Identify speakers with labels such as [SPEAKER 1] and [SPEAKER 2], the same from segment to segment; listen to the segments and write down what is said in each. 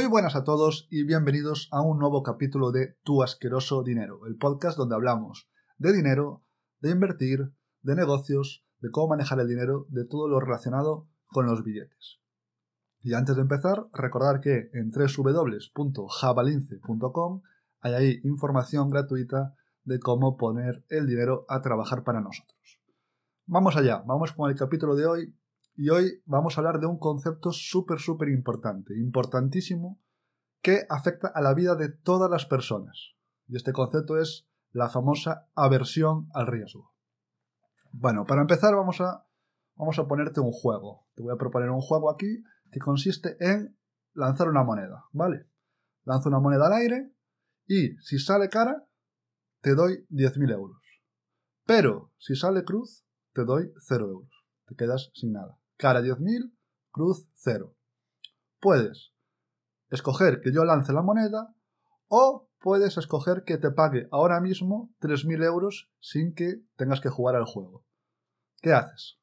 [SPEAKER 1] Muy buenas a todos y bienvenidos a un nuevo capítulo de Tu asqueroso dinero, el podcast donde hablamos de dinero, de invertir, de negocios, de cómo manejar el dinero, de todo lo relacionado con los billetes. Y antes de empezar, recordar que en www.javalince.com hay ahí información gratuita de cómo poner el dinero a trabajar para nosotros. Vamos allá, vamos con el capítulo de hoy y hoy vamos a hablar de un concepto súper, súper importante, importantísimo, que afecta a la vida de todas las personas. Y este concepto es la famosa aversión al riesgo. Bueno, para empezar vamos a, vamos a ponerte un juego. Te voy a proponer un juego aquí que consiste en lanzar una moneda, ¿vale? Lanzo una moneda al aire y si sale cara, te doy 10.000 euros. Pero si sale cruz, te doy 0 euros. Te quedas sin nada cara 10.000, cruz 0. Puedes escoger que yo lance la moneda o puedes escoger que te pague ahora mismo 3.000 euros sin que tengas que jugar al juego. ¿Qué haces?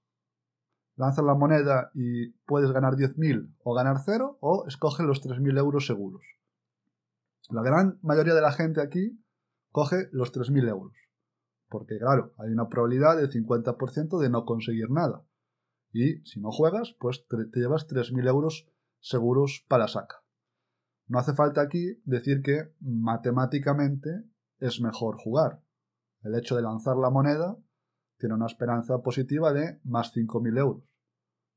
[SPEAKER 1] ¿Lanzas la moneda y puedes ganar 10.000 o ganar 0 o escoge los 3.000 euros seguros? La gran mayoría de la gente aquí coge los 3.000 euros. Porque claro, hay una probabilidad del 50% de no conseguir nada. Y si no juegas, pues te, llevas 3.000 euros seguros para saca. No hace falta aquí decir que matemáticamente es mejor jugar. El hecho de lanzar la moneda tiene una esperanza positiva de más 5.000 euros.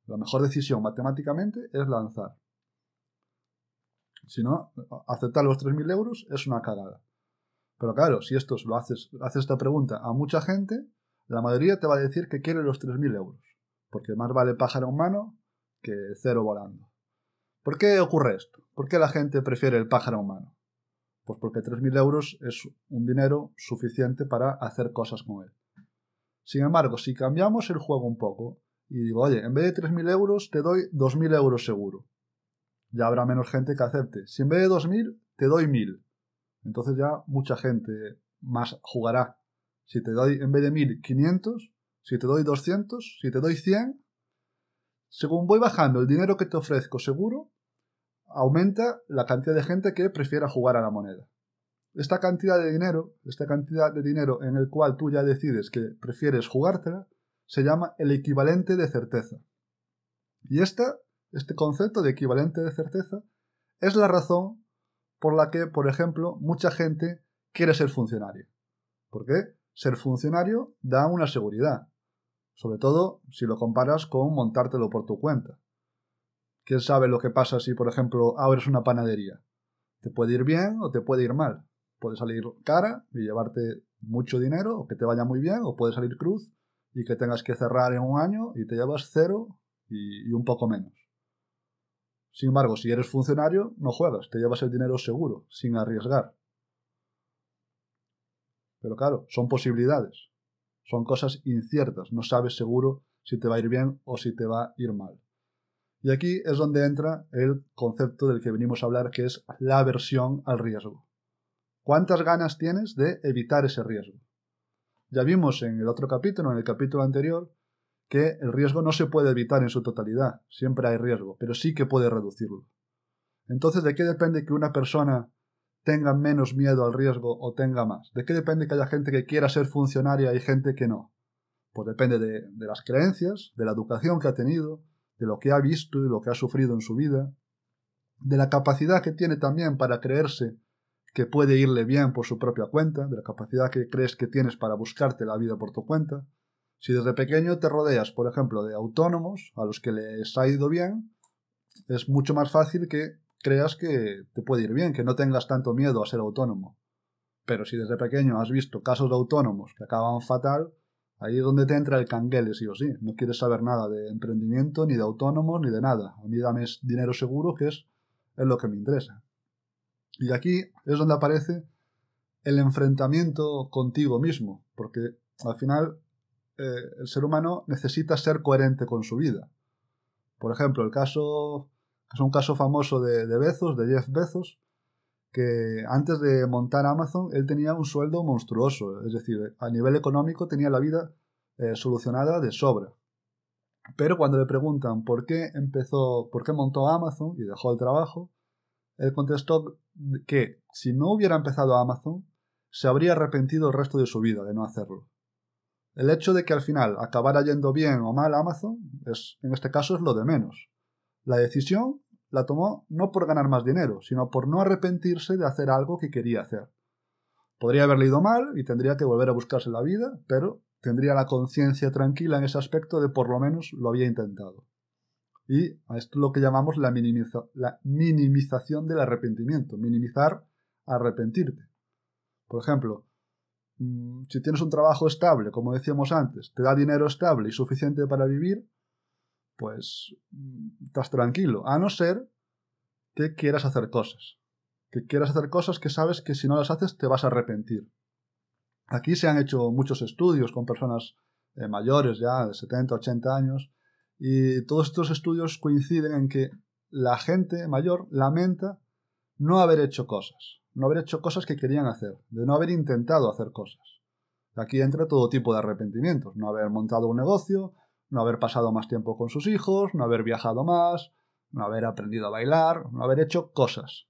[SPEAKER 1] La mejor decisión matemáticamente es lanzar. Si no, aceptar los 3.000 euros es una cagada. Pero claro, si esto lo haces, haces esta pregunta a mucha gente, la mayoría te va a decir que quiere los 3.000 euros porque más vale pájaro en mano que cero volando. ¿Por qué ocurre esto? ¿Por qué la gente prefiere el pájaro en mano? Pues porque 3.000 euros es un dinero suficiente para hacer cosas con él. Sin embargo, si cambiamos el juego un poco y digo, oye, en vez de 3.000 euros te doy 2.000 euros seguro, ya habrá menos gente que acepte. Si en vez de 2.000 te doy 1.000, entonces ya mucha gente más jugará. Si te doy en vez de 1.000 500, si te doy 200, si te doy 100, según voy bajando el dinero que te ofrezco seguro, aumenta la cantidad de gente que prefiera jugar a la moneda. Esta cantidad de dinero, esta cantidad de dinero en el cual tú ya decides que prefieres jugártela, se llama el equivalente de certeza. Y esta, este concepto de equivalente de certeza es la razón por la que, por ejemplo, mucha gente quiere ser funcionario. ¿Por qué? Ser funcionario da una seguridad sobre todo si lo comparas con montártelo por tu cuenta. ¿Quién sabe lo que pasa si, por ejemplo, abres una panadería? Te puede ir bien o te puede ir mal. Puede salir cara y llevarte mucho dinero o que te vaya muy bien, o puede salir cruz y que tengas que cerrar en un año y te llevas cero y, un poco menos. Sin embargo, si eres funcionario, no juegas, te llevas el dinero seguro, sin arriesgar. Pero claro, son posibilidades. Son cosas inciertas, no sabes seguro si te va a ir bien o si te va a ir mal. Y aquí es donde entra el concepto del que venimos a hablar, que es la aversión al riesgo. ¿Cuántas ganas tienes de evitar ese riesgo? Ya vimos en el otro capítulo, en el capítulo anterior, que el riesgo no se puede evitar en su totalidad, siempre hay riesgo, pero sí que puede reducirlo. Entonces, ¿de qué depende que una persona tenga menos miedo al riesgo o tenga más? ¿De qué depende que haya gente que quiera ser funcionaria y gente que no? Pues depende de, de, las creencias, de la educación que ha tenido, de lo que ha visto y lo que ha sufrido en su vida, de la capacidad que tiene también para creerse que puede irle bien por su propia cuenta, de la capacidad que crees que tienes para buscarte la vida por tu cuenta. Si desde pequeño te rodeas, por ejemplo, de autónomos a los que les ha ido bien, es mucho más fácil que creas que te puede ir bien, que no tengas tanto miedo a ser autónomo. Pero si desde pequeño has visto casos de autónomos que acaban fatal, ahí es donde te entra el canguele, sí o sí. No quieres saber nada de emprendimiento, ni de autónomos, ni de nada. A mí dame dinero seguro, que es, es lo que me interesa. Y aquí es donde aparece el enfrentamiento contigo mismo, porque al final eh, el ser humano necesita ser coherente con su vida. Por ejemplo, el caso es un caso famoso de, Bezos, de Jeff Bezos, que antes de montar Amazon él tenía un sueldo monstruoso, es decir, a nivel económico tenía la vida eh, solucionada de sobra. Pero cuando le preguntan por qué empezó, por qué montó Amazon y dejó el trabajo, él contestó que si no hubiera empezado Amazon, se habría arrepentido el resto de su vida de no hacerlo. El hecho de que al final acabara yendo bien o mal Amazon, es, en este caso es lo de menos. La decisión la tomó no por ganar más dinero, sino por no arrepentirse de hacer algo que quería hacer. Podría haberle ido mal y tendría que volver a buscarse la vida, pero tendría la conciencia tranquila en ese aspecto de por lo menos lo había intentado. Y esto es lo que llamamos la, la minimización del arrepentimiento, minimizar arrepentirte. Por ejemplo, mm, si tienes un trabajo estable, como decíamos antes, te da dinero estable y suficiente para vivir, pues mm, estás tranquilo, a no ser que quieras hacer cosas. Que quieras hacer cosas que sabes que si no las haces te vas a arrepentir. Aquí se han hecho muchos estudios con personas eh, mayores ya, de 70, 80 años, y todos estos estudios coinciden en que la gente mayor lamenta no haber hecho cosas, no haber hecho cosas que querían hacer, de no haber intentado hacer cosas. Aquí entra todo tipo de arrepentimientos, no haber montado un negocio, no haber pasado más tiempo con sus hijos, no haber viajado más, no haber aprendido a bailar, no haber hecho cosas.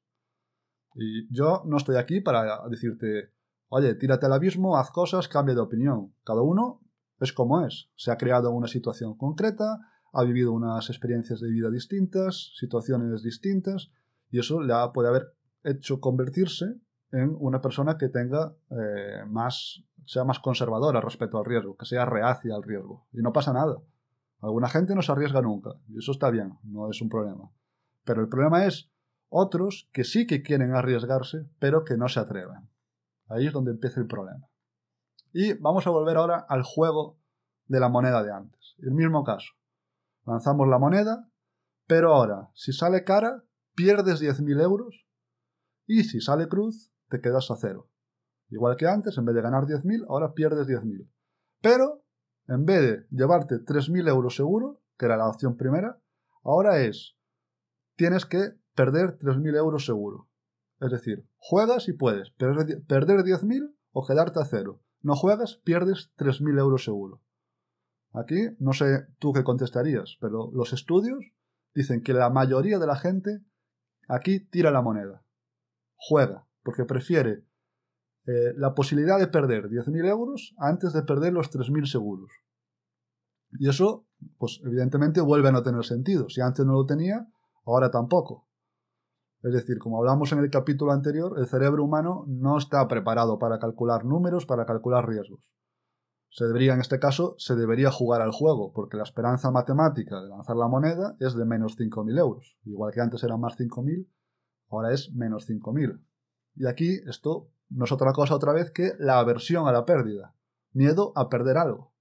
[SPEAKER 1] Y yo no estoy aquí para decirte, oye, tírate al abismo, haz cosas, cambia de opinión. Cada uno es como es. Se ha creado una situación concreta, ha vivido unas experiencias de vida distintas, situaciones distintas, y eso le puede haber hecho convertirse en una persona que tenga eh, más, sea más conservadora respecto al riesgo, que sea reacia al riesgo. Y no pasa nada. Alguna gente no se arriesga nunca, y eso está bien, no es un problema. Pero el problema es otros que sí que quieren arriesgarse, pero que no se atreven. Ahí es donde empieza el problema. Y vamos a volver ahora al juego de la moneda de antes. El mismo caso. Lanzamos la moneda, pero ahora, si sale cara, pierdes 10.000 euros, y si sale cruz, te quedas a cero. Igual que antes, en vez de ganar 10.000, ahora pierdes 10.000. Pero, en vez de llevarte 3.000 euros seguro, que era la opción primera, ahora es, tienes que perder 3.000 euros seguro. Es decir, juegas y puedes perder 10.000 o quedarte a cero. No juegas, pierdes 3.000 euros seguro. Aquí no sé tú qué contestarías, pero los estudios dicen que la mayoría de la gente aquí tira la moneda. Juega, porque prefiere eh, la posibilidad de perder 10.000 euros antes de perder los 3.000 seguros. Y eso, pues evidentemente vuelve a no tener sentido. Si antes no lo tenía, ahora tampoco. Es decir, como hablamos en el capítulo anterior, el cerebro humano no está preparado para calcular números, para calcular riesgos. Se debería, en este caso, se debería jugar al juego, porque la esperanza matemática de lanzar la moneda es de menos 5.000 euros. Igual que antes era más 5.000, ahora es menos 5.000. Y aquí esto no es otra cosa otra vez que la aversión a la pérdida, miedo a perder algo.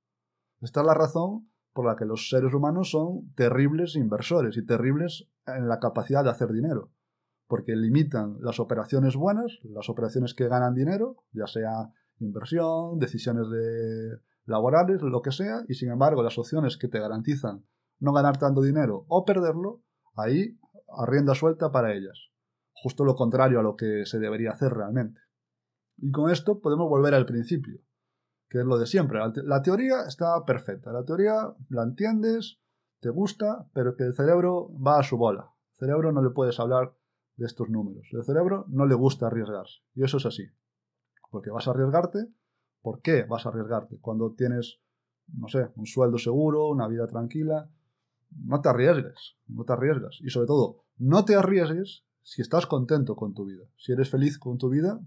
[SPEAKER 1] Esta es la razón por la que los seres humanos son terribles inversores y terribles en la capacidad de hacer dinero, porque limitan las operaciones buenas, las operaciones que ganan dinero, ya sea inversión, decisiones de laborales, lo que sea, y sin embargo las opciones que te garantizan no ganar tanto dinero o perderlo, ahí a rienda suelta para ellas. Justo lo contrario a lo que se debería hacer realmente. Y con esto podemos volver al principio, que es lo de siempre. La teoría está perfecta, la teoría la entiendes, te gusta, pero que el cerebro va a su bola. El cerebro no le puedes hablar de estos números. El cerebro no le gusta arriesgarse. Y eso es así. Porque vas a arriesgarte. ¿Por qué vas a arriesgarte? Cuando tienes, no sé, un sueldo seguro, una vida tranquila. No te arriesgues, no te arriesgas. Y sobre todo, no te arriesgues si estás contento con tu vida. Si eres feliz con tu vida,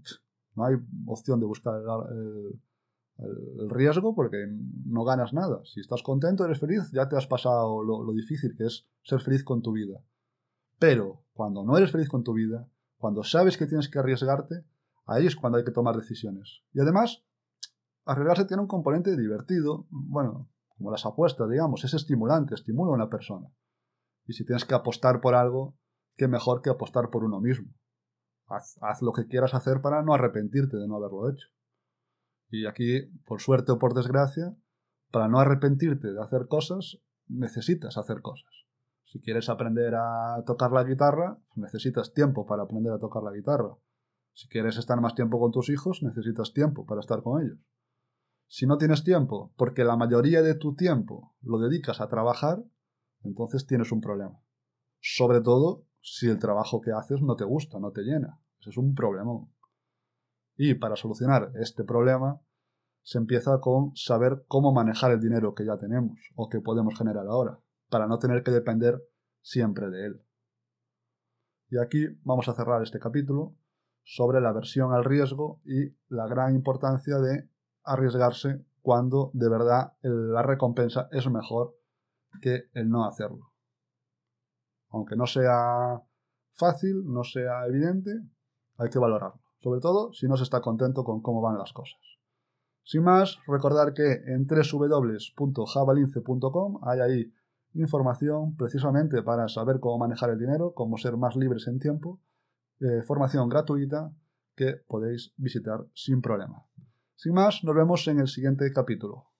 [SPEAKER 1] no hay opción de buscar el, riesgo porque no ganas nada. Si estás contento, eres feliz, ya te has pasado lo difícil que es ser feliz con tu vida. Pero cuando no eres feliz con tu vida, cuando sabes que tienes que arriesgarte, Ahí es cuando hay que tomar decisiones. Y además, arriesgarse tiene un componente divertido, bueno, como las apuestas, digamos, es estimulante, estimula a una persona. Y si tienes que apostar por algo, qué mejor que apostar por uno mismo. Haz, lo que quieras hacer para no arrepentirte de no haberlo hecho. Y aquí, por suerte o por desgracia, para no arrepentirte de hacer cosas, necesitas hacer cosas. Si quieres aprender a tocar la guitarra, necesitas tiempo para aprender a tocar la guitarra. Si quieres estar más tiempo con tus hijos, necesitas tiempo para estar con ellos. Si no tienes tiempo, porque la mayoría de tu tiempo lo dedicas a trabajar, entonces tienes un problema. Sobre todo si el trabajo que haces no te gusta, no te llena. Es un problema. Y para solucionar este problema, se empieza con saber cómo manejar el dinero que ya tenemos o que podemos generar ahora, para no tener que depender siempre de él. Y aquí vamos a cerrar este capítulo sobre la aversión al riesgo y la gran importancia de arriesgarse cuando de verdad la recompensa es mejor que el no hacerlo. Aunque no sea fácil, no sea evidente, hay que valorarlo. Sobre todo si no se está contento con cómo van las cosas. Sin más, recordar que en www.javalince.com hay ahí información precisamente para saber cómo manejar el dinero, cómo ser más libres en tiempo, eh, formación gratuita que podéis visitar sin problema. Sin más, nos vemos en el siguiente capítulo.